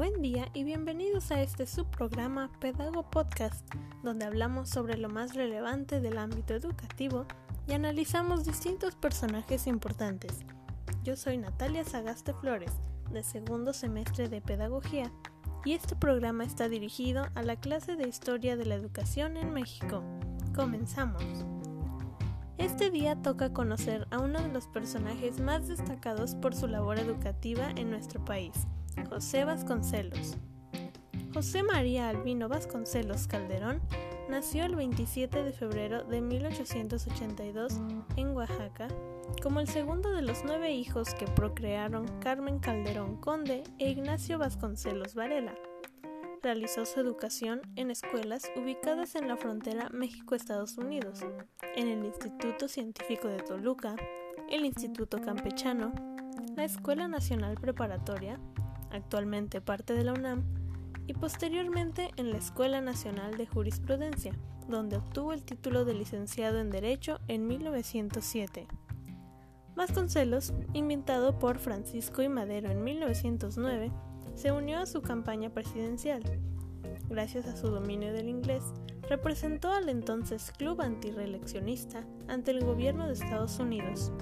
Buen día y bienvenidos a este subprograma Pedago Podcast, donde hablamos sobre lo más relevante del ámbito educativo y analizamos distintos personajes importantes. Yo soy Natalia Sagaste Flores, de segundo semestre de Pedagogía, y este programa está dirigido a la clase de Historia de la Educación en México. Comenzamos. Este día toca conocer a uno de los personajes más destacados por su labor educativa en nuestro país, José Vasconcelos. José María Albino Vasconcelos Calderón nació el 27 de febrero de 1882 en Oaxaca como el segundo de los nueve hijos que procrearon Carmen Calderón Conde e Ignacio Vasconcelos Varela realizó su educación en escuelas ubicadas en la frontera México-Estados Unidos, en el Instituto Científico de Toluca, el Instituto Campechano, la Escuela Nacional Preparatoria, actualmente parte de la UNAM, y posteriormente en la Escuela Nacional de Jurisprudencia, donde obtuvo el título de licenciado en Derecho en 1907. Vasconcelos, inventado por Francisco I. Madero en 1909, se unió a su campaña presidencial. Gracias a su dominio del inglés, representó al entonces Club Antireeleccionista ante el gobierno de Estados Unidos.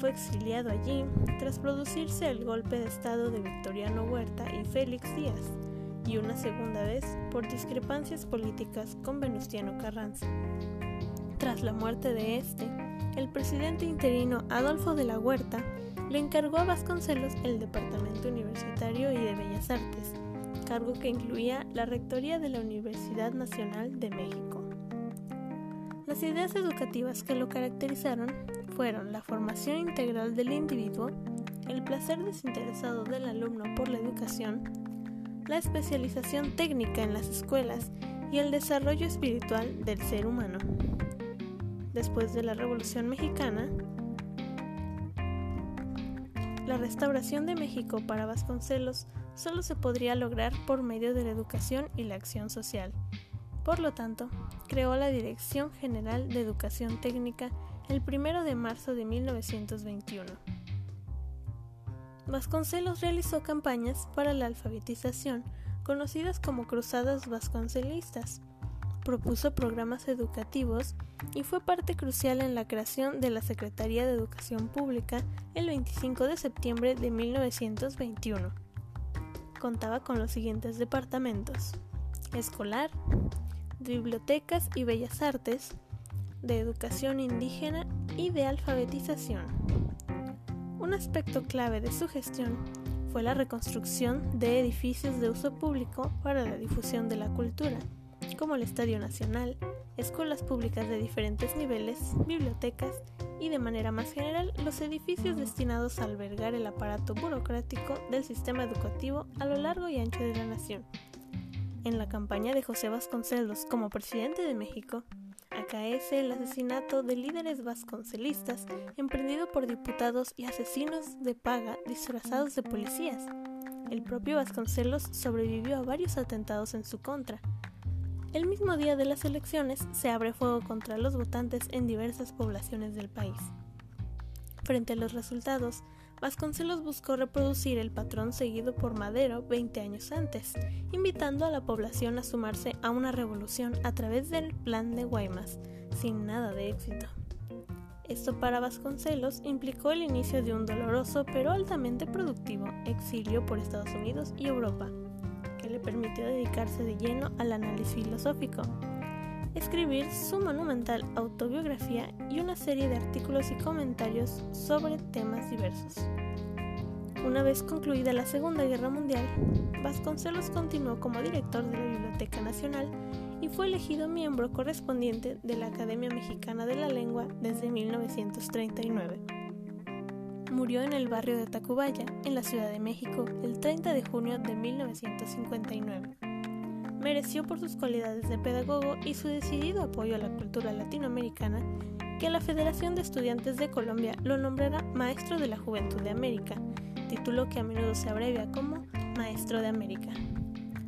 Fue exiliado allí tras producirse el golpe de Estado de Victoriano Huerta y Félix Díaz, y una segunda vez por discrepancias políticas con Venustiano Carranza. Tras la muerte de este, el presidente interino Adolfo de la Huerta le encargó a Vasconcelos el Departamento Universitario y de Bellas Artes, cargo que incluía la Rectoría de la Universidad Nacional de México. Las ideas educativas que lo caracterizaron fueron la formación integral del individuo, el placer desinteresado del alumno por la educación, la especialización técnica en las escuelas y el desarrollo espiritual del ser humano. Después de la Revolución Mexicana, la restauración de México para Vasconcelos solo se podría lograr por medio de la educación y la acción social. Por lo tanto, creó la Dirección General de Educación Técnica el 1 de marzo de 1921. Vasconcelos realizó campañas para la alfabetización, conocidas como Cruzadas Vasconcelistas, propuso programas educativos y fue parte crucial en la creación de la Secretaría de Educación Pública el 25 de septiembre de 1921. Contaba con los siguientes departamentos: escolar, bibliotecas y bellas artes, de educación indígena y de alfabetización. Un aspecto clave de su gestión fue la reconstrucción de edificios de uso público para la difusión de la cultura como el Estadio Nacional, escuelas públicas de diferentes niveles, bibliotecas y de manera más general los edificios destinados a albergar el aparato burocrático del sistema educativo a lo largo y ancho de la nación. En la campaña de José Vasconcelos como presidente de México, acaece el asesinato de líderes vasconcelistas emprendido por diputados y asesinos de paga disfrazados de policías. El propio Vasconcelos sobrevivió a varios atentados en su contra, el mismo día de las elecciones se abre fuego contra los votantes en diversas poblaciones del país. Frente a los resultados, Vasconcelos buscó reproducir el patrón seguido por Madero 20 años antes, invitando a la población a sumarse a una revolución a través del Plan de Guaymas, sin nada de éxito. Esto para Vasconcelos implicó el inicio de un doloroso pero altamente productivo exilio por Estados Unidos y Europa le permitió dedicarse de lleno al análisis filosófico, escribir su monumental autobiografía y una serie de artículos y comentarios sobre temas diversos. Una vez concluida la Segunda Guerra Mundial, Vasconcelos continuó como director de la Biblioteca Nacional y fue elegido miembro correspondiente de la Academia Mexicana de la Lengua desde 1939 murió en el barrio de Tacubaya, en la Ciudad de México, el 30 de junio de 1959. Mereció por sus cualidades de pedagogo y su decidido apoyo a la cultura latinoamericana que la Federación de Estudiantes de Colombia lo nombrara Maestro de la Juventud de América, título que a menudo se abrevia como Maestro de América.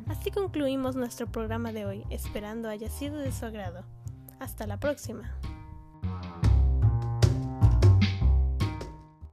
Así concluimos nuestro programa de hoy, esperando haya sido de su agrado. Hasta la próxima.